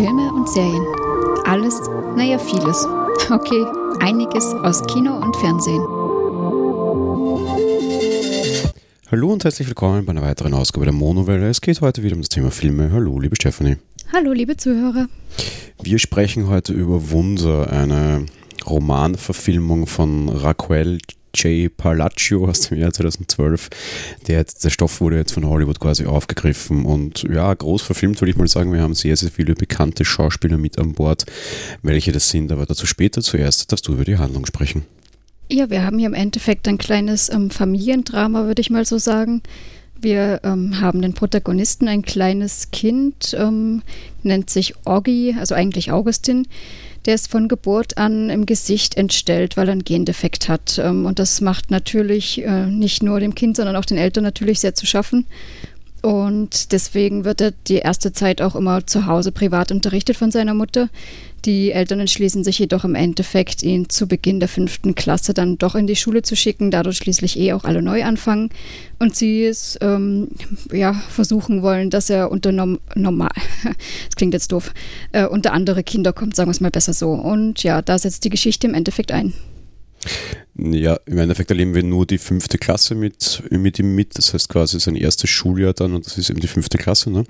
Filme und Serien. Alles, naja, vieles. Okay, einiges aus Kino und Fernsehen. Hallo und herzlich willkommen bei einer weiteren Ausgabe der Monowelle. Es geht heute wieder um das Thema Filme. Hallo, liebe Stephanie. Hallo, liebe Zuhörer. Wir sprechen heute über Wunder, eine Romanverfilmung von Raquel J. Palaccio aus dem Jahr 2012. Der, der Stoff wurde jetzt von Hollywood quasi aufgegriffen und ja, groß verfilmt, würde ich mal sagen. Wir haben sehr, sehr viele bekannte Schauspieler mit an Bord. Welche das sind, aber dazu später. Zuerst darfst du über die Handlung sprechen. Ja, wir haben hier im Endeffekt ein kleines ähm, Familiendrama, würde ich mal so sagen. Wir ähm, haben den Protagonisten, ein kleines Kind, ähm, nennt sich Oggi, also eigentlich Augustin der ist von Geburt an im Gesicht entstellt, weil er einen Gendefekt hat. Ähm, und das macht natürlich äh, nicht nur dem Kind, sondern auch den Eltern natürlich sehr zu schaffen. Und deswegen wird er die erste Zeit auch immer zu Hause privat unterrichtet von seiner Mutter. Die Eltern entschließen sich jedoch im Endeffekt, ihn zu Beginn der fünften Klasse dann doch in die Schule zu schicken, dadurch schließlich eh auch alle neu anfangen und sie es ähm, ja, versuchen wollen, dass er unter norm normal, das klingt jetzt doof, äh, unter andere Kinder kommt, sagen wir es mal besser so. Und ja, da setzt die Geschichte im Endeffekt ein. Ja, im Endeffekt erleben wir nur die fünfte Klasse mit, mit ihm mit. Das heißt quasi sein erstes Schuljahr dann und das ist eben die fünfte Klasse, ne?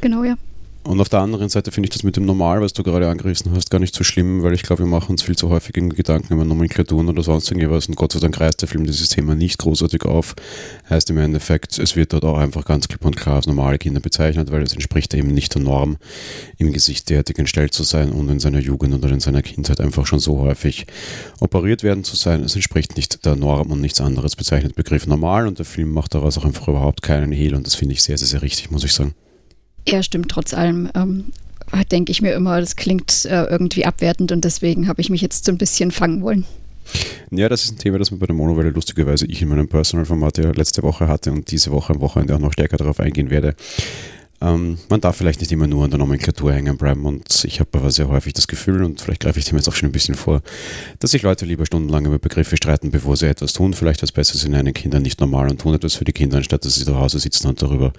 Genau, ja. Und auf der anderen Seite finde ich das mit dem Normal, was du gerade angerissen hast, gar nicht so schlimm, weil ich glaube, wir machen uns viel zu häufig Gedanken über Nomenklaturen oder sonst irgendwas. Und Gott sei Dank reißt der Film dieses Thema nicht großartig auf. Heißt im Endeffekt, es wird dort auch einfach ganz klipp und klar als normale Kinder bezeichnet, weil es entspricht eben nicht der Norm, im Gesicht derartig entstellt zu sein und in seiner Jugend oder in seiner Kindheit einfach schon so häufig operiert werden zu sein. Es entspricht nicht der Norm und nichts anderes bezeichnet Begriff normal und der Film macht daraus auch einfach überhaupt keinen Hehl und das finde ich sehr, sehr, sehr richtig, muss ich sagen. Ja, stimmt trotz allem. Ähm, denke ich mir immer, das klingt äh, irgendwie abwertend und deswegen habe ich mich jetzt so ein bisschen fangen wollen. Ja, das ist ein Thema, das man bei der Monowelle lustigerweise ich in meinem Personal-Format ja letzte Woche hatte und diese Woche am Wochenende auch noch stärker darauf eingehen werde. Ähm, man darf vielleicht nicht immer nur an der Nomenklatur hängen bleiben und ich habe aber sehr häufig das Gefühl, und vielleicht greife ich dem jetzt auch schon ein bisschen vor, dass sich Leute lieber stundenlang über Begriffe streiten, bevor sie etwas tun. Vielleicht was Besseres in einen Kindern nicht normal und tun etwas für die Kinder, anstatt dass sie zu Hause sitzen und darüber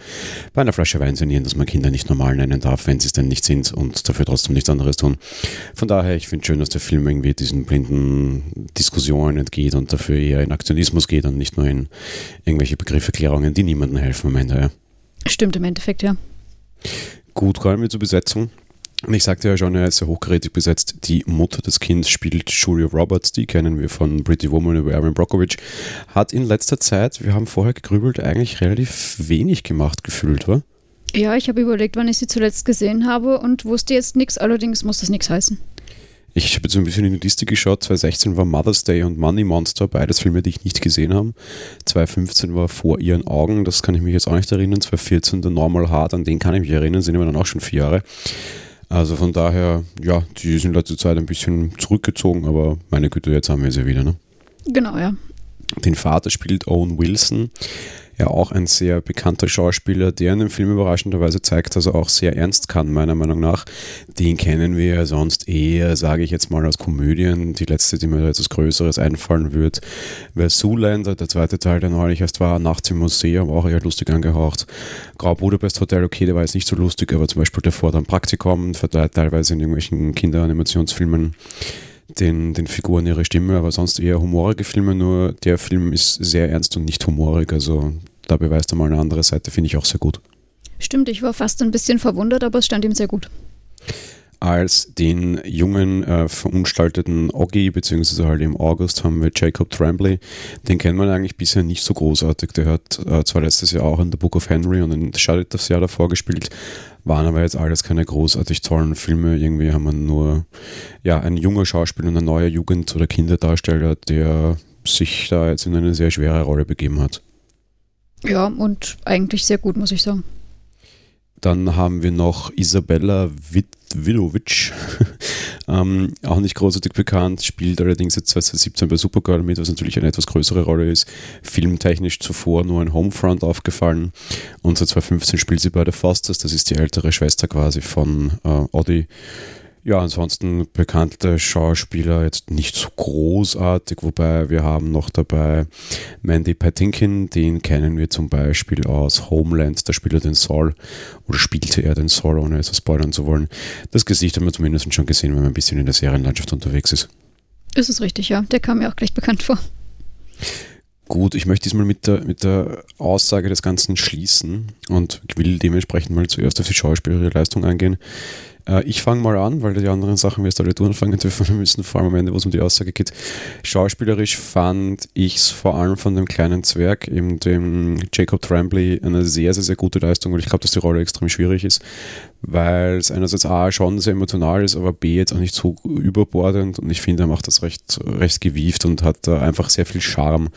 bei einer Flasche Wein sinnieren, dass man Kinder nicht normal nennen darf, wenn sie es denn nicht sind und dafür trotzdem nichts anderes tun. Von daher, ich finde schön, dass der Film irgendwie diesen blinden Diskussionen entgeht und dafür eher in Aktionismus geht und nicht nur in irgendwelche Begrifferklärungen, die niemandem helfen am Ende. Ja. Stimmt im Endeffekt, ja. Gut, kommen wir zur Besetzung. Ich sagte ja schon, er ist sehr hochkarätig besetzt. Die Mutter des Kindes spielt Julia Roberts, die kennen wir von Pretty Woman über Aaron Brockovich. Hat in letzter Zeit, wir haben vorher gegrübelt, eigentlich relativ wenig gemacht gefühlt, wa? Ja, ich habe überlegt, wann ich sie zuletzt gesehen habe und wusste jetzt nichts, allerdings muss das nichts heißen. Ich habe jetzt ein bisschen in die Liste geschaut. 2016 war Mother's Day und Money Monster, beides Filme, die ich nicht gesehen habe. 2015 war Vor ihren Augen, das kann ich mich jetzt auch nicht erinnern. 2014 der Normal Heart, an den kann ich mich erinnern, sind aber dann auch schon vier Jahre. Also von daher, ja, die sind letzte Zeit ein bisschen zurückgezogen, aber meine Güte, jetzt haben wir sie wieder, ne? Genau, ja. Den Vater spielt Owen Wilson ja auch ein sehr bekannter Schauspieler, der in dem Film überraschenderweise zeigt, dass er auch sehr ernst kann, meiner Meinung nach. Den kennen wir ja sonst eher, sage ich jetzt mal, aus Komödien. Die letzte, die mir etwas Größeres einfallen wird, wäre Zoolander, der zweite Teil, der neulich erst war, Nachts im Museum, auch eher lustig angehaucht. Grau Budapest Hotel, okay, der war jetzt nicht so lustig, aber zum Beispiel davor dann Praktikum, teilweise in irgendwelchen Kinderanimationsfilmen den, den Figuren ihre Stimme, aber sonst eher humorige Filme, nur der Film ist sehr ernst und nicht humorig, also da beweist er mal eine andere Seite, finde ich auch sehr gut. Stimmt, ich war fast ein bisschen verwundert, aber es stand ihm sehr gut. Als den jungen, äh, verunstalteten Oggi, beziehungsweise halt im August, haben wir Jacob Tremblay. Den kennt man eigentlich bisher nicht so großartig. Der hat äh, zwar letztes Jahr auch in The Book of Henry und in Shudder das Jahr davor gespielt, waren aber jetzt alles keine großartig tollen Filme. Irgendwie haben wir nur ja, ein junger Schauspieler und ein neuer Jugend- oder Kinderdarsteller, der sich da jetzt in eine sehr schwere Rolle begeben hat. Ja, und eigentlich sehr gut, muss ich sagen. Dann haben wir noch Isabella Vidovic, ähm, auch nicht großartig bekannt, spielt allerdings jetzt 2017 bei Supergirl mit, was natürlich eine etwas größere Rolle ist. Filmtechnisch zuvor nur ein Homefront aufgefallen und seit 2015 spielt sie bei The Fosters, das ist die ältere Schwester quasi von äh, Audi. Ja, ansonsten bekannte Schauspieler jetzt nicht so großartig, wobei wir haben noch dabei Mandy Patinkin, den kennen wir zum Beispiel aus Homeland, da spielt er den Saul oder spielte er den Saul, ohne es spoilern zu wollen. Das Gesicht haben wir zumindest schon gesehen, wenn man ein bisschen in der Serienlandschaft unterwegs ist. Ist es richtig, ja. Der kam mir auch gleich bekannt vor. Gut, ich möchte diesmal mit der, mit der Aussage des Ganzen schließen und will dementsprechend mal zuerst auf die schauspielerische Leistung eingehen. Äh, ich fange mal an, weil die anderen Sachen wir jetzt alle anfangen dürfen müssen, vor allem am Ende, wo es um die Aussage geht. Schauspielerisch fand ich es vor allem von dem kleinen Zwerg, eben dem Jacob Tremblay, eine sehr, sehr, sehr gute Leistung, weil ich glaube, dass die Rolle extrem schwierig ist, weil es einerseits A schon sehr emotional ist, aber B jetzt auch nicht so überbordend. Und ich finde, er macht das recht, recht gewieft und hat da einfach sehr viel Charme.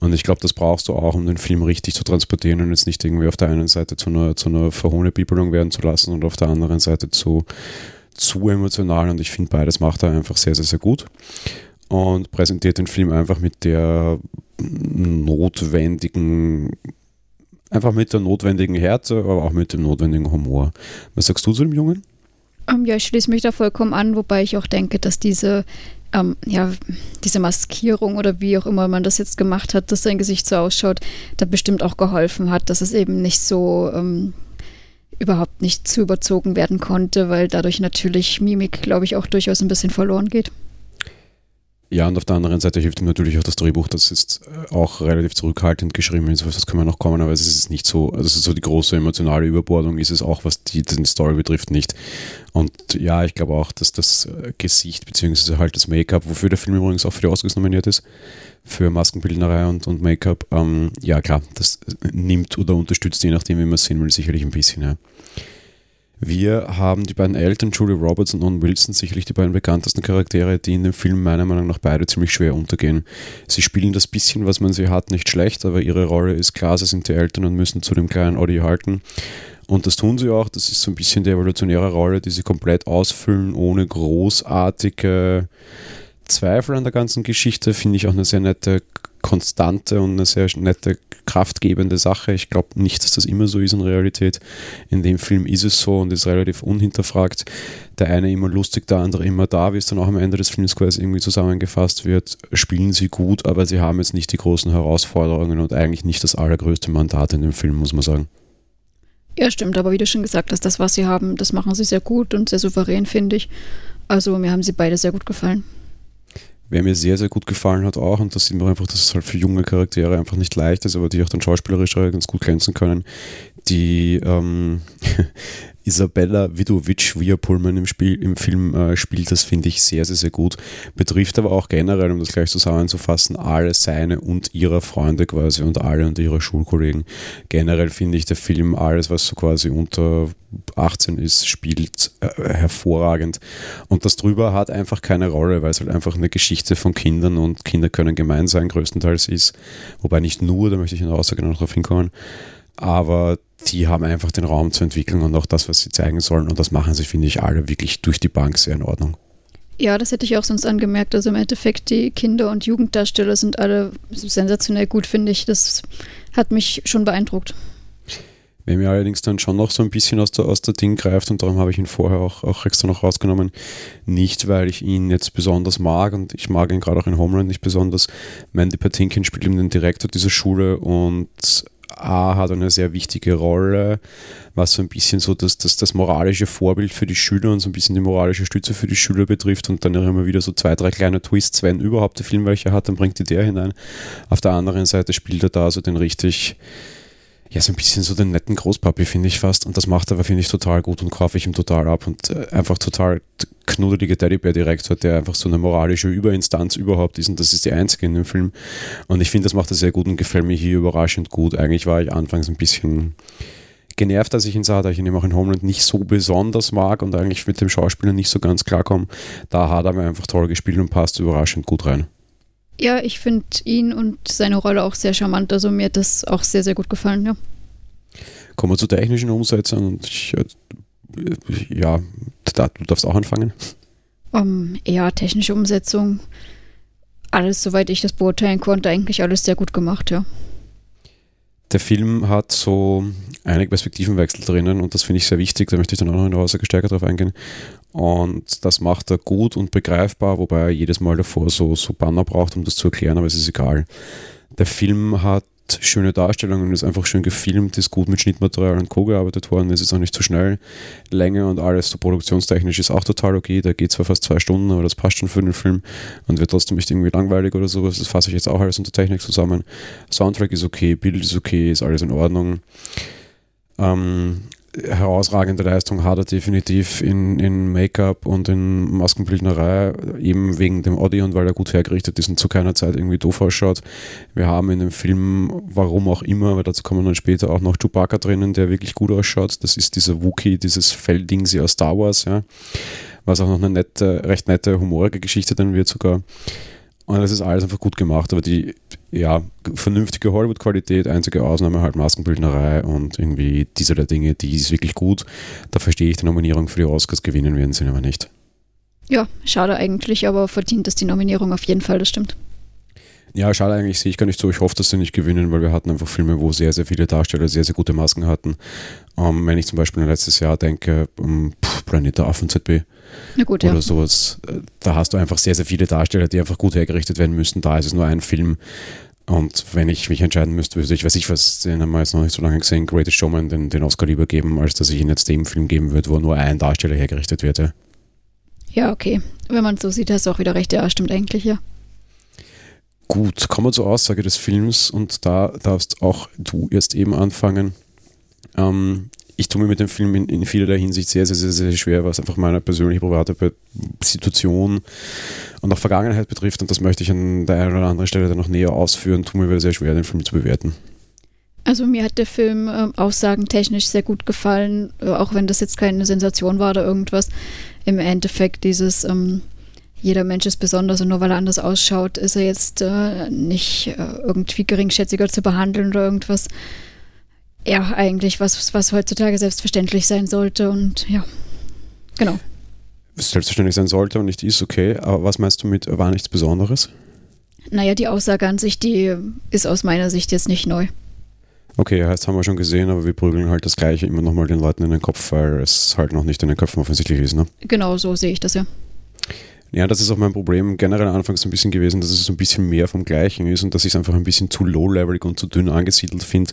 Und ich glaube, das brauchst du auch, um den Film richtig zu transportieren und jetzt nicht irgendwie auf der einen Seite zu einer, zu einer Verhohne-Bibelung werden zu lassen und auf der anderen Seite zu, zu emotional. Und ich finde, beides macht er einfach sehr, sehr, sehr gut und präsentiert den Film einfach mit der notwendigen Einfach mit der notwendigen Härte, aber auch mit dem notwendigen Humor. Was sagst du zu dem Jungen? Ähm, ja, ich schließe mich da vollkommen an, wobei ich auch denke, dass diese, ähm, ja, diese Maskierung oder wie auch immer man das jetzt gemacht hat, dass sein Gesicht so ausschaut, da bestimmt auch geholfen hat, dass es eben nicht so ähm, überhaupt nicht zu überzogen werden konnte, weil dadurch natürlich Mimik, glaube ich, auch durchaus ein bisschen verloren geht. Ja, und auf der anderen Seite hilft ihm natürlich auch das Drehbuch, das ist äh, auch relativ zurückhaltend geschrieben ist. Das kann man noch kommen, aber es ist nicht so, also so die große emotionale Überbordung ist es auch, was die, die Story betrifft, nicht. Und ja, ich glaube auch, dass das äh, Gesicht beziehungsweise halt das Make-up, wofür der Film übrigens auch für die Oscars nominiert ist, für Maskenbildnerei und, und Make-up, ähm, ja klar, das nimmt oder unterstützt, je nachdem, wie man es sehen will, sicherlich ein bisschen, ja. Wir haben die beiden Eltern, Julie Roberts und Owen Wilson, sicherlich die beiden bekanntesten Charaktere, die in dem Film meiner Meinung nach beide ziemlich schwer untergehen. Sie spielen das bisschen, was man sie hat, nicht schlecht, aber ihre Rolle ist klar, sie sind die Eltern und müssen zu dem kleinen Audi halten. Und das tun sie auch. Das ist so ein bisschen die evolutionäre Rolle, die sie komplett ausfüllen, ohne großartige Zweifel an der ganzen Geschichte. Finde ich auch eine sehr nette konstante und eine sehr nette, kraftgebende Sache. Ich glaube nicht, dass das immer so ist in Realität. In dem Film ist es so und ist relativ unhinterfragt. Der eine immer lustig, der andere immer da, wie es dann auch am Ende des Films quasi irgendwie zusammengefasst wird. Spielen sie gut, aber sie haben jetzt nicht die großen Herausforderungen und eigentlich nicht das allergrößte Mandat in dem Film, muss man sagen. Ja, stimmt, aber wie du schon gesagt hast, das, was sie haben, das machen sie sehr gut und sehr souverän, finde ich. Also mir haben sie beide sehr gut gefallen. Wer mir sehr, sehr gut gefallen hat auch, und das sieht man einfach, dass es halt für junge Charaktere einfach nicht leicht ist, aber die auch dann schauspielerisch ganz gut glänzen können, die ähm, Isabella Vidovic, wie er Pullman im, Spiel, im Film äh, spielt, das finde ich sehr, sehr, sehr gut. Betrifft aber auch generell, um das gleich zusammenzufassen, alle seine und ihrer Freunde quasi und alle und ihre Schulkollegen. Generell finde ich der Film, alles, was so quasi unter 18 ist, spielt äh, hervorragend. Und das drüber hat einfach keine Rolle, weil es halt einfach eine Geschichte von Kindern und Kinder können gemein sein, größtenteils ist. Wobei nicht nur, da möchte ich in der Aussage noch darauf hinkommen. Aber die haben einfach den Raum zu entwickeln und auch das, was sie zeigen sollen. Und das machen sie, finde ich, alle wirklich durch die Bank sehr in Ordnung. Ja, das hätte ich auch sonst angemerkt. Also im Endeffekt, die Kinder- und Jugenddarsteller sind alle sensationell gut, finde ich. Das hat mich schon beeindruckt. Wer mir allerdings dann schon noch so ein bisschen aus der, aus der Ding greift, und darum habe ich ihn vorher auch, auch extra noch rausgenommen, nicht weil ich ihn jetzt besonders mag, und ich mag ihn gerade auch in Homeland nicht besonders. Mandy Patinkin spielt ihm den Direktor dieser Schule und A hat eine sehr wichtige Rolle, was so ein bisschen so das, das, das moralische Vorbild für die Schüler und so ein bisschen die moralische Stütze für die Schüler betrifft und dann immer wieder so zwei, drei kleine Twists, wenn überhaupt der Film welche hat, dann bringt die der hinein. Auf der anderen Seite spielt er da so den richtig, ja, so ein bisschen so den netten Großpapi, finde ich fast. Und das macht er aber, finde ich, total gut und kaufe ich ihm total ab und äh, einfach total knuddelige Teddybär-Direktor, der einfach so eine moralische Überinstanz überhaupt ist und das ist die einzige in dem Film. Und ich finde, das macht er sehr gut und gefällt mir hier überraschend gut. Eigentlich war ich anfangs ein bisschen genervt, dass ich ihn sah, da ich ihn eben auch in Homeland nicht so besonders mag und eigentlich mit dem Schauspieler nicht so ganz klarkomme. Da hat er mir einfach toll gespielt und passt überraschend gut rein. Ja, ich finde ihn und seine Rolle auch sehr charmant. Also mir hat das auch sehr, sehr gut gefallen, ja. Kommen wir zur technischen Umsetzung und ich, äh, ja, du darfst auch anfangen. Um, ja, technische Umsetzung. Alles, soweit ich das beurteilen konnte, eigentlich alles sehr gut gemacht, ja. Der Film hat so einige Perspektivenwechsel drinnen und das finde ich sehr wichtig, da möchte ich dann auch noch in der Aussage stärker drauf eingehen. Und das macht er gut und begreifbar, wobei er jedes Mal davor so, so Banner braucht, um das zu erklären, aber es ist egal. Der Film hat schöne Darstellungen, ist einfach schön gefilmt, ist gut mit Schnittmaterial und Co. gearbeitet worden, ist jetzt auch nicht zu schnell. Länge und alles, so produktionstechnisch ist auch total okay. Der geht zwar fast zwei Stunden, aber das passt schon für den Film und wird trotzdem nicht irgendwie langweilig oder sowas. Das fasse ich jetzt auch alles unter Technik zusammen. Soundtrack ist okay, Bild ist okay, ist alles in Ordnung. Ähm, herausragende Leistung hat er definitiv in, in Make-up und in Maskenbildnerei, eben wegen dem Audi und weil er gut hergerichtet ist und zu keiner Zeit irgendwie doof ausschaut. Wir haben in dem Film, warum auch immer, weil dazu kommen wir dann später auch noch Chewbacca drinnen, der wirklich gut ausschaut. Das ist dieser Wookie, dieses Fellding sie aus Star Wars, ja. Was auch noch eine nette, recht nette, humorige Geschichte dann wird sogar. Und das ist alles einfach gut gemacht, aber die ja, vernünftige Hollywood-Qualität, einzige Ausnahme halt Maskenbildnerei und irgendwie diese der Dinge, die ist wirklich gut. Da verstehe ich die Nominierung für die Oscars, gewinnen werden sie aber nicht. Ja, schade eigentlich, aber verdient es die Nominierung auf jeden Fall, das stimmt. Ja, schade eigentlich, sehe ich gar nicht so. Ich hoffe, dass sie nicht gewinnen, weil wir hatten einfach Filme, wo sehr, sehr viele Darsteller sehr, sehr gute Masken hatten. Ähm, wenn ich zum Beispiel an letztes Jahr denke, um, pff, Planet der Affen ZB gut, oder ja. sowas, da hast du einfach sehr, sehr viele Darsteller, die einfach gut hergerichtet werden müssen. Da ist es nur ein Film. Und wenn ich mich entscheiden müsste, würde ich, weiß ich was, den haben wir jetzt noch nicht so lange gesehen, Greatest Showman den, den Oscar lieber geben, als dass ich ihn jetzt dem Film geben würde, wo nur ein Darsteller hergerichtet wird. Ja, ja okay. Wenn man es so sieht, hast du auch wieder recht. Ja, stimmt eigentlich, ja. Gut, kommen wir zur Aussage des Films und da darfst auch du jetzt eben anfangen. Ähm, ich tue mir mit dem Film in, in vielerlei Hinsicht sehr, sehr, sehr, sehr schwer, was einfach meine persönliche private Situation und auch Vergangenheit betrifft. Und das möchte ich an der einen oder anderen Stelle dann noch näher ausführen. Tue mir sehr schwer, den Film zu bewerten. Also mir hat der Film äh, aussagentechnisch sehr gut gefallen, äh, auch wenn das jetzt keine Sensation war oder irgendwas. Im Endeffekt dieses ähm, jeder Mensch ist besonders und nur weil er anders ausschaut, ist er jetzt äh, nicht äh, irgendwie geringschätziger zu behandeln oder irgendwas. Ja, eigentlich was, was heutzutage selbstverständlich sein sollte und ja, genau. Was selbstverständlich sein sollte und nicht ist, okay. Aber was meinst du mit war nichts Besonderes? Naja, die Aussage an sich, die ist aus meiner Sicht jetzt nicht neu. Okay, heißt, haben wir schon gesehen, aber wir prügeln halt das Gleiche immer nochmal den Leuten in den Kopf, weil es halt noch nicht in den Köpfen offensichtlich ist, ne? Genau, so sehe ich das ja. Ja, das ist auch mein Problem generell anfangs ein bisschen gewesen, dass es so ein bisschen mehr vom Gleichen ist und dass ich es einfach ein bisschen zu low-levelig und zu dünn angesiedelt finde,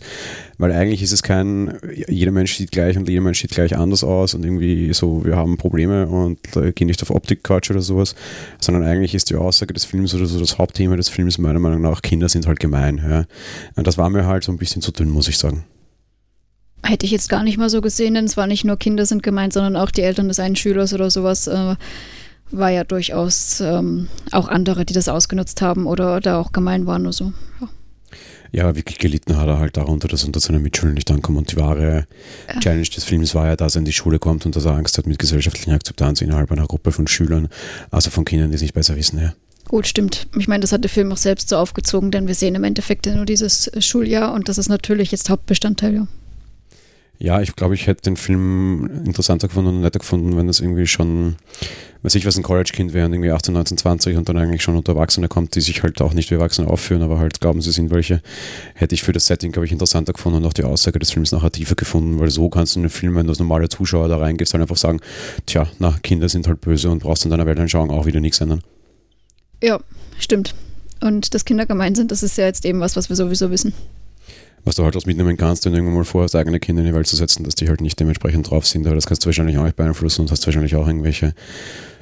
weil eigentlich ist es kein, jeder Mensch sieht gleich und jeder Mensch sieht gleich anders aus und irgendwie so, wir haben Probleme und äh, gehen nicht auf Optik-Couch oder sowas, sondern eigentlich ist die Aussage des Films oder so das Hauptthema des Films meiner Meinung nach, Kinder sind halt gemein. Ja. Und das war mir halt so ein bisschen zu dünn, muss ich sagen. Hätte ich jetzt gar nicht mal so gesehen, denn es war nicht nur Kinder sind gemeint, sondern auch die Eltern des einen Schülers oder sowas. Äh, war ja durchaus ähm, auch andere, die das ausgenutzt haben oder da auch gemein waren oder so. Ja. Ja, wirklich gelitten hat er halt darunter, dass er unter seiner Mitschüler nicht ankommt. Und die wahre ja. Challenge des Films war ja, dass er in die Schule kommt und dass er Angst hat mit gesellschaftlicher Akzeptanz innerhalb einer Gruppe von Schülern, also von Kindern, die es nicht besser wissen. Ja. Gut, stimmt. Ich meine, das hat der Film auch selbst so aufgezogen, denn wir sehen im Endeffekt nur dieses Schuljahr und das ist natürlich jetzt Hauptbestandteil. Ja. Ja, ich glaube, ich hätte den Film interessanter gefunden und netter gefunden, wenn das irgendwie schon, weiß ich was, ein College-Kind wäre und irgendwie 18, 19, 20 und dann eigentlich schon unter Erwachsene kommt, die sich halt auch nicht wie Erwachsene aufführen, aber halt glauben, sie sind welche, hätte ich für das Setting, glaube ich, interessanter gefunden und auch die Aussage des Films nachher tiefer gefunden, weil so kannst du in den Film, wenn du als normaler Zuschauer da reingehst, halt einfach sagen, tja, na, Kinder sind halt böse und brauchst in deiner Weltanschauung auch wieder nichts ändern. Ja, stimmt. Und dass Kinder gemein sind, das ist ja jetzt eben was, was wir sowieso wissen was du halt aus mitnehmen kannst, wenn du irgendwann mal vorhast, eigene Kinder in die Welt zu setzen, dass die halt nicht dementsprechend drauf sind, aber das kannst du wahrscheinlich auch nicht beeinflussen und hast wahrscheinlich auch irgendwelche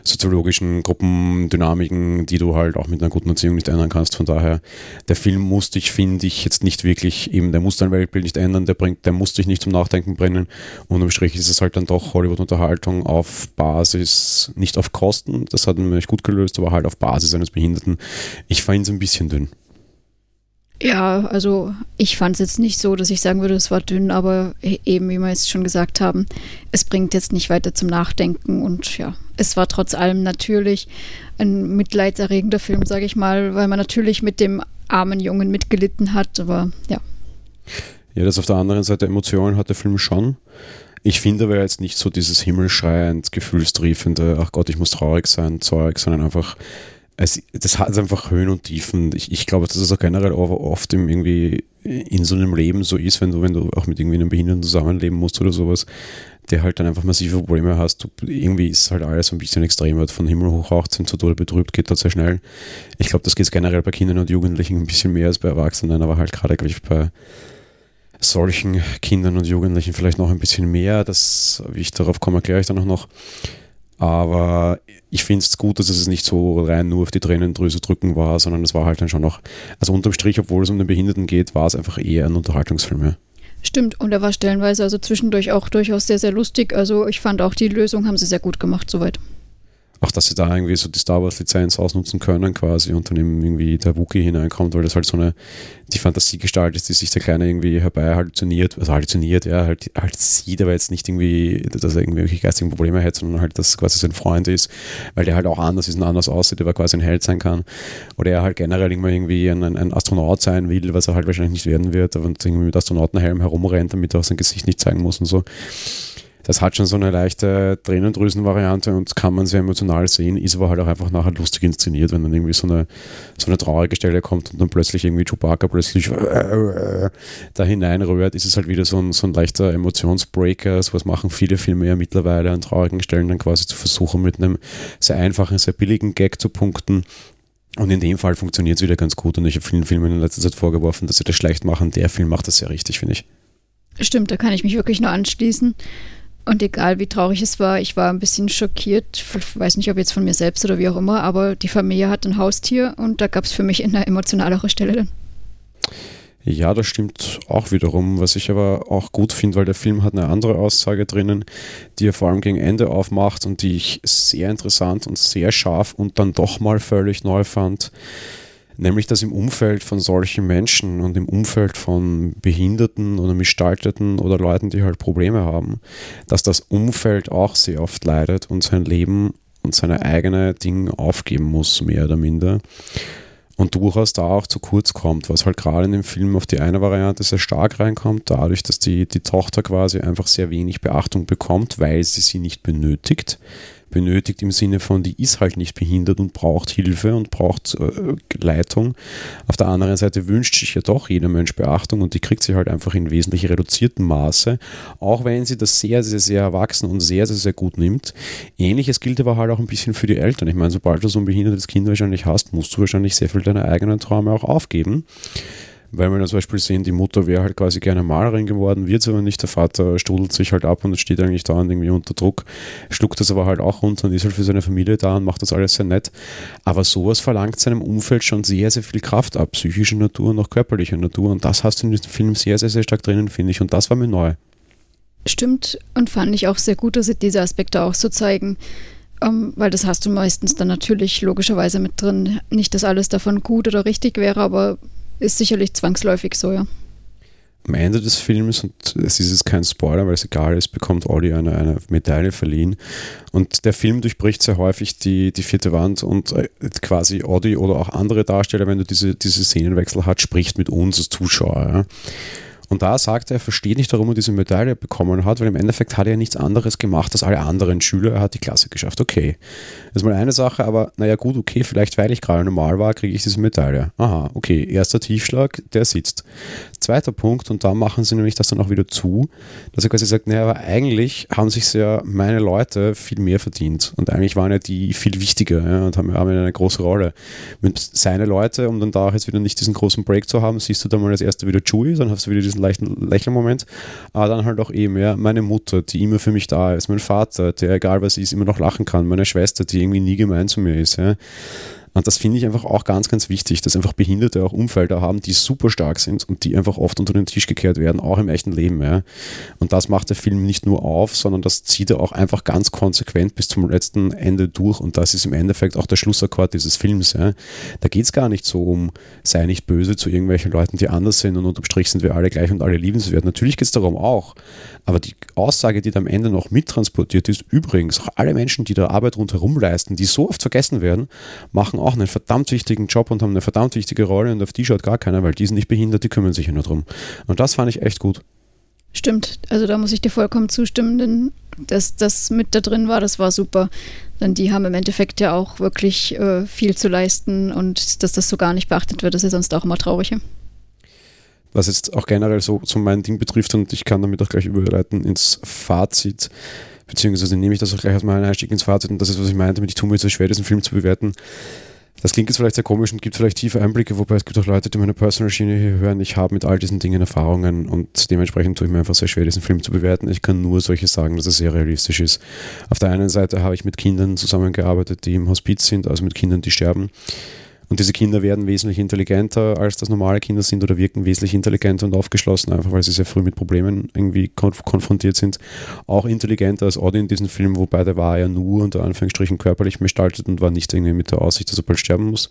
soziologischen Gruppendynamiken, die du halt auch mit einer guten Erziehung nicht ändern kannst. Von daher, der Film muss dich, finde ich, jetzt nicht wirklich eben, der muss dein Weltbild nicht ändern, der bringt, der muss dich nicht zum Nachdenken bringen. Und im Strich ist es halt dann doch Hollywood-Unterhaltung auf Basis, nicht auf Kosten, das hat man nämlich gut gelöst, aber halt auf Basis eines Behinderten. Ich fand es ein bisschen dünn. Ja, also ich fand es jetzt nicht so, dass ich sagen würde, es war dünn, aber e-, eben, wie wir jetzt schon gesagt haben, es bringt jetzt nicht weiter zum Nachdenken und ja, es war trotz allem natürlich ein mitleidserregender Film, sage ich mal, weil man natürlich mit dem armen Jungen mitgelitten hat, aber ja. Ja, das auf der anderen Seite Emotionen hat der Film schon. Ich finde aber jetzt nicht so dieses himmelschreiend, gefühlstriefende, ach Gott, ich muss traurig sein, Zeug, sondern einfach es, das hat einfach Höhen und Tiefen. Ich, ich glaube, dass es auch generell oft im irgendwie in so einem Leben so ist, wenn du, wenn du auch mit irgendwie einem Behinderten zusammenleben musst oder sowas, der halt dann einfach massive Probleme hast. Du, irgendwie ist halt alles ein bisschen extremer. Von Himmel hoch auch sind zu Tode betrübt, geht das sehr schnell. Ich glaube, das geht generell bei Kindern und Jugendlichen ein bisschen mehr als bei Erwachsenen, aber halt gerade gleich bei solchen Kindern und Jugendlichen vielleicht noch ein bisschen mehr. Das, wie ich darauf komme, erkläre ich dann auch noch. Aber ich finde es gut, dass es nicht so rein nur auf die Tränendrüse drücken war, sondern es war halt dann schon noch, also unterm Strich, obwohl es um den Behinderten geht, war es einfach eher ein Unterhaltungsfilm. Stimmt, und er war stellenweise also zwischendurch auch durchaus sehr, sehr lustig. Also ich fand auch die Lösung haben sie sehr gut gemacht, soweit auch dass sie da irgendwie so die Star Wars Lizenz ausnutzen können quasi und dann irgendwie der Wookie hineinkommt, weil das halt so eine die Fantasiegestalt ist, die sich der Kleine irgendwie herbei halluziniert, also halluziniert, ja, halt, halt sieht, aber jetzt nicht irgendwie, dass er irgendwelche geistigen Probleme hat, sondern halt, dass quasi sein Freund ist, weil der halt auch anders ist und anders aussieht, aber quasi ein Held sein kann. Oder er halt generell irgendwie ein, ein Astronaut sein will, was er halt wahrscheinlich nicht werden wird, aber irgendwie mit Astronautenhelm herumrennt, damit er auch sein Gesicht nicht zeigen muss und so das hat schon so eine leichte Tränendrüsen-Variante und kann man sehr emotional sehen, ist aber halt auch einfach nachher lustig inszeniert, wenn dann irgendwie so eine, so eine traurige Stelle kommt und dann plötzlich irgendwie Chewbacca plötzlich da hineinrührt, ist es halt wieder so ein, so ein leichter Emotionsbreaker. So was machen viele Filme ja mittlerweile an traurigen Stellen dann quasi zu versuchen, mit einem sehr einfachen, sehr billigen Gag zu punkten. Und in dem Fall funktioniert es wieder ganz gut. Und ich habe vielen Filmen in letzter Zeit vorgeworfen, dass sie das schlecht machen. Der Film macht das sehr richtig, finde ich. Stimmt, da kann ich mich wirklich nur anschließen. Und egal wie traurig es war, ich war ein bisschen schockiert. Ich weiß nicht, ob jetzt von mir selbst oder wie auch immer, aber die Familie hat ein Haustier und da gab es für mich eine emotionalere Stelle dann. Ja, das stimmt auch wiederum, was ich aber auch gut finde, weil der Film hat eine andere Aussage drinnen, die er vor allem gegen Ende aufmacht und die ich sehr interessant und sehr scharf und dann doch mal völlig neu fand nämlich dass im Umfeld von solchen Menschen und im Umfeld von Behinderten oder Misstalteten oder Leuten, die halt Probleme haben, dass das Umfeld auch sehr oft leidet und sein Leben und seine eigene Dinge aufgeben muss, mehr oder minder. Und durchaus da auch zu kurz kommt, was halt gerade in dem Film auf die eine Variante sehr stark reinkommt, dadurch, dass die, die Tochter quasi einfach sehr wenig Beachtung bekommt, weil sie sie nicht benötigt benötigt im Sinne von, die ist halt nicht behindert und braucht Hilfe und braucht äh, Leitung. Auf der anderen Seite wünscht sich ja doch jeder Mensch Beachtung und die kriegt sie halt einfach in wesentlich reduziertem Maße, auch wenn sie das sehr, sehr, sehr erwachsen und sehr, sehr, sehr gut nimmt. Ähnliches gilt aber halt auch ein bisschen für die Eltern. Ich meine, sobald du so ein behindertes Kind wahrscheinlich hast, musst du wahrscheinlich sehr viel deiner eigenen Träume auch aufgeben weil wir zum Beispiel sehen, die Mutter wäre halt quasi gerne Malerin geworden, wird es aber nicht. Der Vater strudelt sich halt ab und steht eigentlich da und irgendwie unter Druck, schluckt das aber halt auch runter und ist halt für seine Familie da und macht das alles sehr nett. Aber sowas verlangt seinem Umfeld schon sehr, sehr viel Kraft ab, psychischer Natur und auch körperlicher Natur. Und das hast du in diesem Film sehr, sehr, sehr stark drinnen, finde ich. Und das war mir neu. Stimmt und fand ich auch sehr gut, dass sie diese Aspekte auch so zeigen. Um, ähm, weil das hast du meistens dann natürlich logischerweise mit drin. Nicht, dass alles davon gut oder richtig wäre, aber ist sicherlich zwangsläufig so, ja. Am Ende des Films, und es ist jetzt kein Spoiler, weil es egal ist, bekommt Olli eine, eine Medaille verliehen. Und der Film durchbricht sehr häufig die, die vierte Wand und äh, quasi Audi oder auch andere Darsteller, wenn du diese, diese Szenenwechsel hast, spricht mit uns als Zuschauer. Ja. Und da sagt er, er versteht nicht, warum er diese Medaille bekommen hat, weil im Endeffekt hat er nichts anderes gemacht als alle anderen Schüler. Er hat die Klasse geschafft. Okay. Das ist mal eine Sache, aber naja, gut, okay, vielleicht weil ich gerade normal war, kriege ich diese Medaille. Aha, okay. Erster Tiefschlag, der sitzt. Zweiter Punkt, und da machen sie nämlich das dann auch wieder zu, dass er quasi sagt, naja, aber eigentlich haben sich ja meine Leute viel mehr verdient. Und eigentlich waren ja die viel wichtiger ja, und haben, haben eine große Rolle. Mit seine Leute, um dann da auch jetzt wieder nicht diesen großen Break zu haben, siehst du dann mal als erste wieder Chewie, dann hast du wieder diesen leichten Lächelmoment, aber dann halt auch eben, ja, meine Mutter, die immer für mich da ist, mein Vater, der egal was ist, immer noch lachen kann, meine Schwester, die irgendwie nie gemein zu mir ist, ja. Und das finde ich einfach auch ganz, ganz wichtig, dass einfach Behinderte auch Umfelder haben, die super stark sind und die einfach oft unter den Tisch gekehrt werden, auch im echten Leben. Ja. Und das macht der Film nicht nur auf, sondern das zieht er auch einfach ganz konsequent bis zum letzten Ende durch. Und das ist im Endeffekt auch der Schlussakkord dieses Films. Ja. Da geht es gar nicht so um, sei nicht böse zu irgendwelchen Leuten, die anders sind und unterm Strich sind wir alle gleich und alle liebenswert. Natürlich geht es darum auch. Aber die Aussage, die da am Ende noch mittransportiert ist, übrigens, auch alle Menschen, die da Arbeit rundherum leisten, die so oft vergessen werden, machen auch einen verdammt wichtigen Job und haben eine verdammt wichtige Rolle und auf die schaut gar keiner, weil die sind nicht behindert, die kümmern sich ja nur drum. Und das fand ich echt gut. Stimmt, also da muss ich dir vollkommen zustimmen, denn dass das mit da drin war, das war super. Denn die haben im Endeffekt ja auch wirklich äh, viel zu leisten und dass das so gar nicht beachtet wird, ist ja sonst auch immer traurig. Was jetzt auch generell so, so mein Ding betrifft und ich kann damit auch gleich überleiten ins Fazit, beziehungsweise nehme ich das auch gleich als meinen Einstieg ins Fazit und das ist, was ich meinte, damit ich tue mir so schwer, diesen Film zu bewerten. Das klingt jetzt vielleicht sehr komisch und gibt vielleicht tiefe Einblicke, wobei es gibt auch Leute, die meine Personal-Schiene hier hören. Ich habe mit all diesen Dingen Erfahrungen und dementsprechend tue ich mir einfach sehr schwer, diesen Film zu bewerten. Ich kann nur solche sagen, dass er sehr realistisch ist. Auf der einen Seite habe ich mit Kindern zusammengearbeitet, die im Hospiz sind, also mit Kindern, die sterben. Und diese Kinder werden wesentlich intelligenter, als das normale Kinder sind oder wirken wesentlich intelligenter und aufgeschlossen, einfach weil sie sehr früh mit Problemen irgendwie konf konfrontiert sind. Auch intelligenter als Audi in diesem Film, wobei der war ja nur unter Anführungsstrichen körperlich gestaltet und war nicht irgendwie mit der Aussicht, dass er bald sterben muss.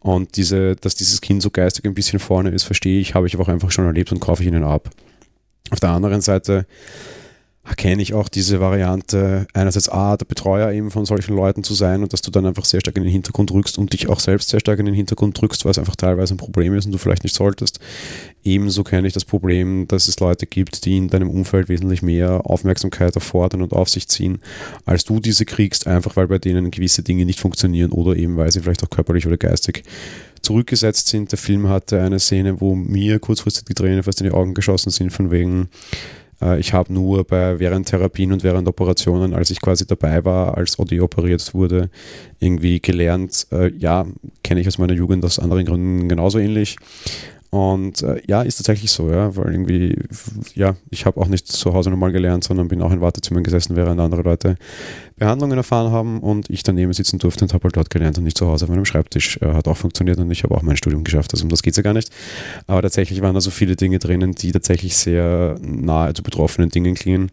Und diese, dass dieses Kind so geistig ein bisschen vorne ist, verstehe ich, habe ich aber auch einfach schon erlebt und kaufe ich ihnen ab. Auf der anderen Seite kenne ich auch diese Variante, einerseits A, der Betreuer eben von solchen Leuten zu sein und dass du dann einfach sehr stark in den Hintergrund rückst und dich auch selbst sehr stark in den Hintergrund drückst, weil es einfach teilweise ein Problem ist und du vielleicht nicht solltest. Ebenso kenne ich das Problem, dass es Leute gibt, die in deinem Umfeld wesentlich mehr Aufmerksamkeit erfordern und auf sich ziehen, als du diese kriegst, einfach weil bei denen gewisse Dinge nicht funktionieren oder eben weil sie vielleicht auch körperlich oder geistig zurückgesetzt sind. Der Film hatte eine Szene, wo mir kurzfristig die Tränen fast in die Augen geschossen sind, von wegen, ich habe nur bei während Therapien und während Operationen, als ich quasi dabei war, als OD operiert wurde, irgendwie gelernt, äh, ja, kenne ich aus meiner Jugend aus anderen Gründen genauso ähnlich. Und äh, ja, ist tatsächlich so, ja, weil irgendwie, ja, ich habe auch nicht zu Hause normal gelernt, sondern bin auch in Wartezimmern gesessen, während andere Leute Behandlungen erfahren haben und ich daneben sitzen durfte und habe halt dort gelernt und nicht zu Hause auf meinem Schreibtisch. Äh, hat auch funktioniert und ich habe auch mein Studium geschafft, also um das geht es ja gar nicht. Aber tatsächlich waren da so viele Dinge drinnen, die tatsächlich sehr nahe zu betroffenen Dingen klingen.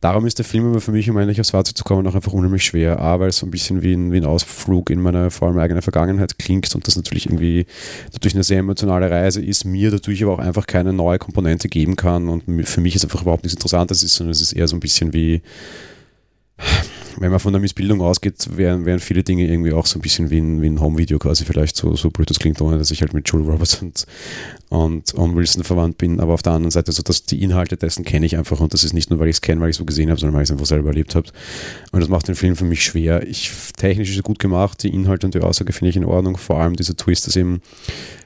Darum ist der Film aber für mich, um endlich aufs Fazit zu kommen, auch einfach unheimlich schwer. A, weil es so ein bisschen wie ein, wie ein Ausflug in meine vor allem eigene Vergangenheit klingt und das natürlich irgendwie dadurch eine sehr emotionale Reise ist, mir dadurch aber auch einfach keine neue Komponente geben kann und für mich ist einfach überhaupt nichts Interessantes sondern es ist eher so ein bisschen wie wenn man von der Missbildung ausgeht, wären, wären viele Dinge irgendwie auch so ein bisschen wie ein, wie ein Home-Video quasi vielleicht, so, so blöd das klingt, ohne dass ich halt mit Julie Roberts und, und Owen Wilson verwandt bin, aber auf der anderen Seite so, dass die Inhalte dessen kenne ich einfach und das ist nicht nur, weil ich es kenne, weil ich es so gesehen habe, sondern weil ich es einfach selber erlebt habe und das macht den Film für mich schwer. Ich, technisch ist es gut gemacht, die Inhalte und die Aussage finde ich in Ordnung, vor allem dieser Twist, dass eben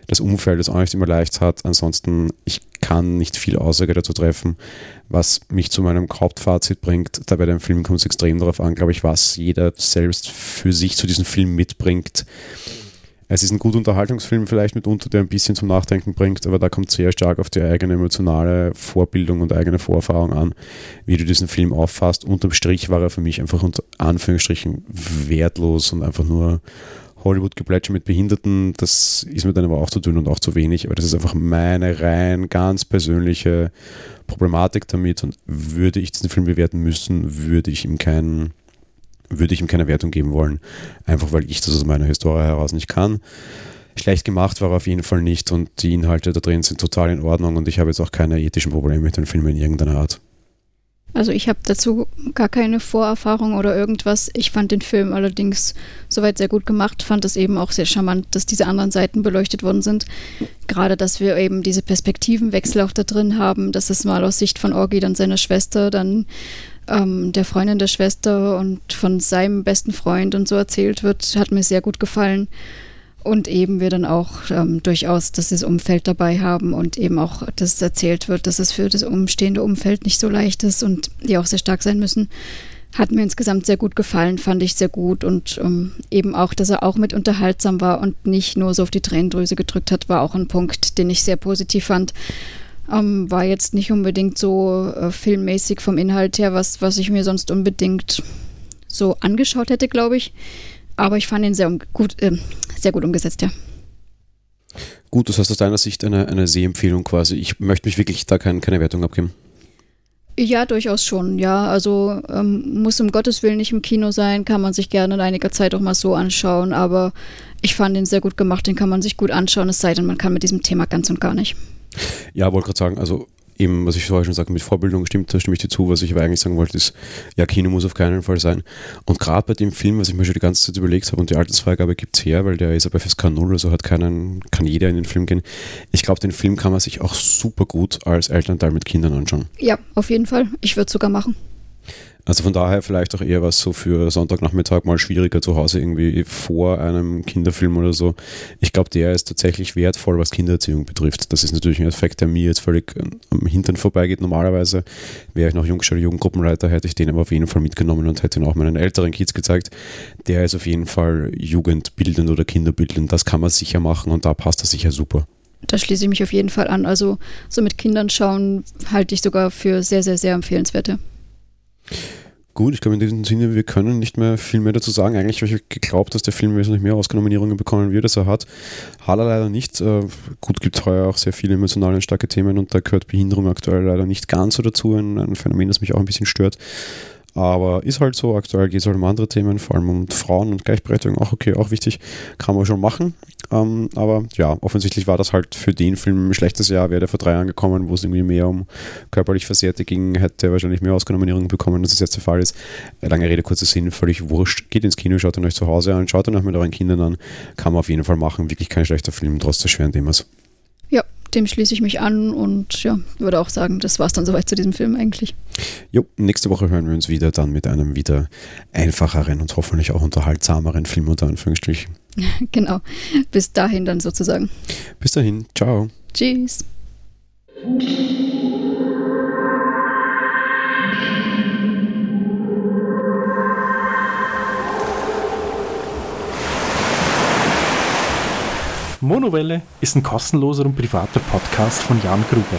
das Umfeld das auch nicht immer leicht hat. Ansonsten, ich kann nicht viel Aussage dazu treffen, was mich zu meinem Hauptfazit bringt. Da bei dem Film kommt es extrem darauf an, glaube ich, was jeder selbst für sich zu diesem Film mitbringt. Es ist ein guter Unterhaltungsfilm vielleicht mitunter, der ein bisschen zum Nachdenken bringt, aber da kommt sehr stark auf die eigene emotionale Vorbildung und eigene Vorerfahrung an, wie du diesen Film auffasst. Unterm Strich war er für mich einfach unter Anführungsstrichen wertlos und einfach nur Hollywood-Geplätscher mit Behinderten, das ist mir dann aber auch zu dünn und auch zu wenig. Aber das ist einfach meine rein ganz persönliche Problematik damit. Und würde ich diesen Film bewerten müssen, würde ich ihm keinen würde ich ihm keine Wertung geben wollen. Einfach weil ich das aus meiner Historie heraus nicht kann. Schlecht gemacht war er auf jeden Fall nicht und die Inhalte da drin sind total in Ordnung und ich habe jetzt auch keine ethischen Probleme mit dem Film in irgendeiner Art. Also ich habe dazu gar keine Vorerfahrung oder irgendwas. Ich fand den Film allerdings soweit sehr gut gemacht, fand es eben auch sehr charmant, dass diese anderen Seiten beleuchtet worden sind. Gerade, dass wir eben diese Perspektivenwechsel auch da drin haben, dass es mal aus Sicht von Orgi, dann seiner Schwester, dann ähm, der Freundin der Schwester und von seinem besten Freund und so erzählt wird, hat mir sehr gut gefallen. Und eben wir dann auch ähm, durchaus das Umfeld dabei haben und eben auch, dass erzählt wird, dass es für das umstehende Umfeld nicht so leicht ist und die auch sehr stark sein müssen. Hat mir insgesamt sehr gut gefallen, fand ich sehr gut und ähm, eben auch, dass er auch mit unterhaltsam war und nicht nur so auf die Tränendrüse gedrückt hat, war auch ein Punkt, den ich sehr positiv fand. Ähm, war jetzt nicht unbedingt so äh, filmmäßig vom Inhalt her, was, was ich mir sonst unbedingt so angeschaut hätte, glaube ich. Aber ich fand ihn sehr gut, äh, sehr gut umgesetzt, ja. Gut, das heißt aus deiner Sicht eine, eine Sehempfehlung quasi. Ich möchte mich wirklich da kein, keine Wertung abgeben. Ja, durchaus schon, ja. Also ähm, muss um Gottes Willen nicht im Kino sein, kann man sich gerne in einiger Zeit auch mal so anschauen, aber ich fand ihn sehr gut gemacht, den kann man sich gut anschauen, es sei denn, man kann mit diesem Thema ganz und gar nicht. Ja, wollte gerade sagen, also eben, was ich vorher schon sagte, mit Vorbildung stimmt, da stimme ich dir zu. Was ich aber eigentlich sagen wollte, ist, ja, Kino muss auf keinen Fall sein. Und gerade bei dem Film, was ich mir schon die ganze Zeit überlegt habe, und die Altersfreigabe gibt es her, weil der ist ja bei FSK 0, also hat keinen, kann jeder in den Film gehen. Ich glaube, den Film kann man sich auch super gut als Elternteil mit Kindern anschauen. Ja, auf jeden Fall. Ich würde es sogar machen. Also von daher vielleicht auch eher was so für Sonntagnachmittag mal schwieriger zu Hause irgendwie vor einem Kinderfilm oder so. Ich glaube, der ist tatsächlich wertvoll, was Kindererziehung betrifft. Das ist natürlich ein Effekt, der mir jetzt völlig am Hintern vorbeigeht. Normalerweise wäre ich noch Jungstelle Jugendgruppenleiter, hätte ich den aber auf jeden Fall mitgenommen und hätte ihn auch meinen älteren Kids gezeigt. Der ist auf jeden Fall jugendbildend oder kinderbildend. Das kann man sicher machen und da passt er sicher super da schließe ich mich auf jeden Fall an. Also so mit Kindern schauen halte ich sogar für sehr, sehr, sehr empfehlenswerte. Gut, ich glaube in diesem Sinne, wir können nicht mehr viel mehr dazu sagen. Eigentlich habe ich geglaubt, dass der Film wesentlich mehr Oscar-Nominierungen bekommen wird, als er hat. Hat er leider nicht. Äh, gut, gibt heuer auch sehr viele emotionale und starke Themen und da gehört Behinderung aktuell leider nicht ganz so dazu. Ein, ein Phänomen, das mich auch ein bisschen stört. Aber ist halt so, aktuell geht es halt um andere Themen, vor allem um Frauen und Gleichberechtigung, auch okay, auch wichtig, kann man schon machen. Ähm, aber ja, offensichtlich war das halt für den Film ein schlechtes Jahr. Wäre der vor drei Jahren gekommen, wo es irgendwie mehr um körperlich Versehrte ging, hätte er wahrscheinlich mehr Oscar-Nominierungen bekommen, als es jetzt der Fall ist. Lange Rede, kurzer Sinn, völlig wurscht. Geht ins Kino, schaut ihn euch zu Hause an, schaut ihn auch mit euren Kindern an. Kann man auf jeden Fall machen. Wirklich kein schlechter Film, trotz des schweren Themas. Ja, dem schließe ich mich an und ja, würde auch sagen, das war es dann soweit zu diesem Film eigentlich. Jo, nächste Woche hören wir uns wieder dann mit einem wieder einfacheren und hoffentlich auch unterhaltsameren Film unter Anführungsstrichen. genau. Bis dahin dann sozusagen. Bis dahin. Ciao. Tschüss. Monowelle ist ein kostenloser und privater Podcast von Jan Gruber.